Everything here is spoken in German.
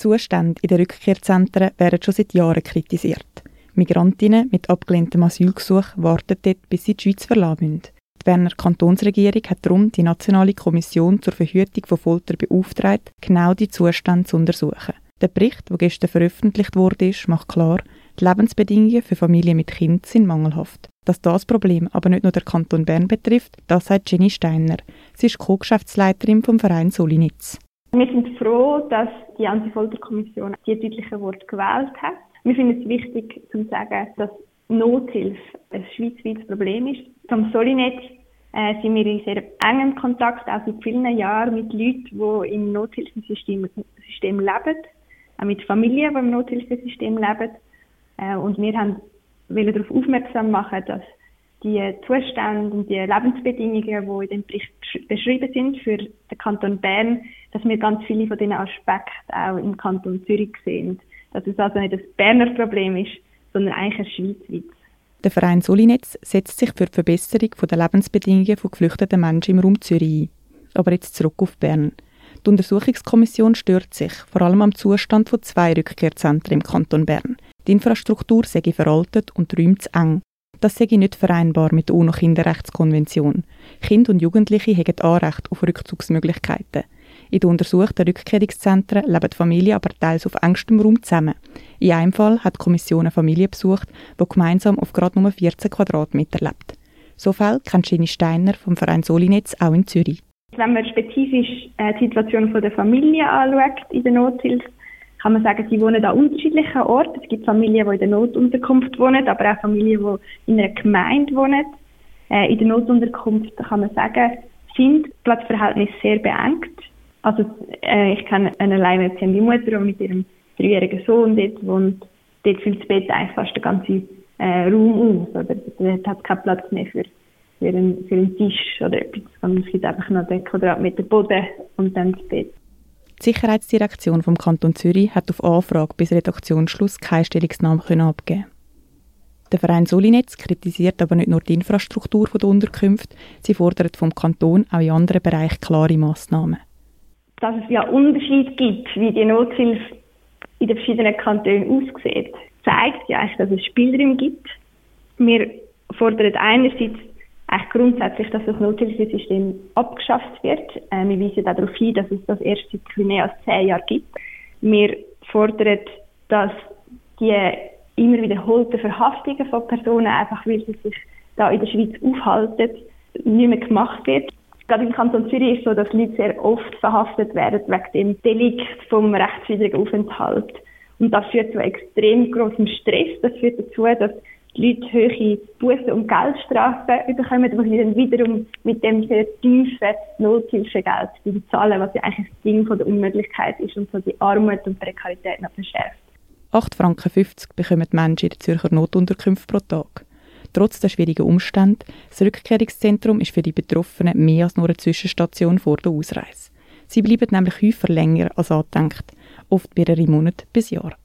Zustände in den Rückkehrzentren werden schon seit Jahren kritisiert. Migrantinnen mit abgelehntem Asylgesuch warten dort, bis sie die Schweiz verlassen müssen. Die Berner Kantonsregierung hat darum die Nationale Kommission zur Verhütung von Folter beauftragt, genau die Zustände zu untersuchen. Der Bericht, der gestern veröffentlicht wurde, macht klar, die Lebensbedingungen für Familien mit Kind sind mangelhaft. Dass das Problem aber nicht nur der Kanton Bern betrifft, das sagt Jenny Steiner. Sie ist Co-Geschäftsleiterin vom Verein Solinitz. Wir sind froh, dass die Antifolterkommission die deutlichen Worte gewählt hat. Wir finden es wichtig zu sagen, dass Nothilfe ein schweizweites Problem ist. Vom Solinetz äh, sind wir in sehr engem Kontakt, auch seit vielen Jahren, mit Leuten, die im Nothilfesystem System leben, auch mit Familien, die im Nothilfesystem leben. Äh, und wir haben wollen darauf aufmerksam machen, dass die Zustände und die Lebensbedingungen, die in dem Bericht beschrieben sind für den Kanton Bern, dass wir ganz viele von diesen Aspekten auch im Kanton Zürich sehen. Dass es also nicht ein Berner Problem ist, sondern eigentlich ein schweizweites. Der Verein Solinetz setzt sich für die Verbesserung der Lebensbedingungen von geflüchteten Menschen im Raum Zürich ein. Aber jetzt zurück auf Bern. Die Untersuchungskommission stört sich vor allem am Zustand von zwei Rückkehrzentren im Kanton Bern. Die Infrastruktur sei veraltet und die Räume zu eng. Das sei nicht vereinbar mit der UNO-Kinderrechtskonvention. Kinder und Jugendliche haben Anrecht auf Rückzugsmöglichkeiten. In den untersuchten Rückkehrungszentren leben Familien aber teils auf engstem Raum zusammen. In einem Fall hat die Kommission eine Familie besucht, die gemeinsam auf gerade nur 14 Quadratmeter lebt. So Fälle kennt Jenny Steiner vom Verein Solinetz auch in Zürich. Wenn man spezifisch äh, die Situation der Familie anschaut in der Nothilfe, kann man sagen, sie wohnen an unterschiedlichen Orten. Es gibt Familien, die in der Notunterkunft wohnen, aber auch Familien, die in einer Gemeinde wohnen. Äh, in der Notunterkunft kann man sagen, sind Platzverhältnisse sehr beengt. Also äh, ich kenne eine alleinerziehende Mutter, die mit ihrem dreijährigen Sohn dort wohnt. Dort füllt das Bett eigentlich fast den ganzen äh, Raum aus. Oder dort hat keinen Platz mehr für, für, einen, für einen Tisch oder etwas. es gibt einfach noch den Quadratmeter Boden und dann das Bett. Die Sicherheitsdirektion vom Kanton Zürich hat auf Anfrage bis Redaktionsschluss keine Stellungnahme abgeben Der Verein Solinetz kritisiert aber nicht nur die Infrastruktur der Unterkünfte, sie fordert vom Kanton auch in anderen Bereichen klare Massnahmen. Dass es ja Unterschiede gibt, wie die Nothilfe in den verschiedenen Kantonen aussieht, zeigt ja dass es Spielraum gibt. Wir fordern einerseits eigentlich grundsätzlich, dass das Nothilfesystem abgeschafft wird. Äh, wir weisen darauf hin, dass es das erst seit mehr als zehn Jahren gibt. Wir fordern, dass die immer wiederholten Verhaftungen von Personen, einfach weil sie sich da in der Schweiz aufhalten, nicht mehr gemacht wird. Gerade im Kanton Zürich ist es so, dass Leute sehr oft verhaftet werden wegen dem Delikt vom rechtswidrigen Aufenthalt. Und das führt zu extrem großem Stress. Das führt dazu, dass die Leute hohe Bussen- und Geldstrafen bekommen, die sie dann wiederum mit dem sehr tiefen Nothilfegeld bezahlen, was ja eigentlich das Ding von der Unmöglichkeit ist und so die Armut und Prekarität noch verschärft. 8,50 Franken bekommen die Menschen in der Zürcher Notunterkünfte pro Tag. Trotz der schwierigen Umstände, das Rückkehrungszentrum ist für die Betroffenen mehr als nur eine Zwischenstation vor der Ausreise. Sie bleiben nämlich häufig länger als angedenkt, oft mehrere Monate bis Jahre.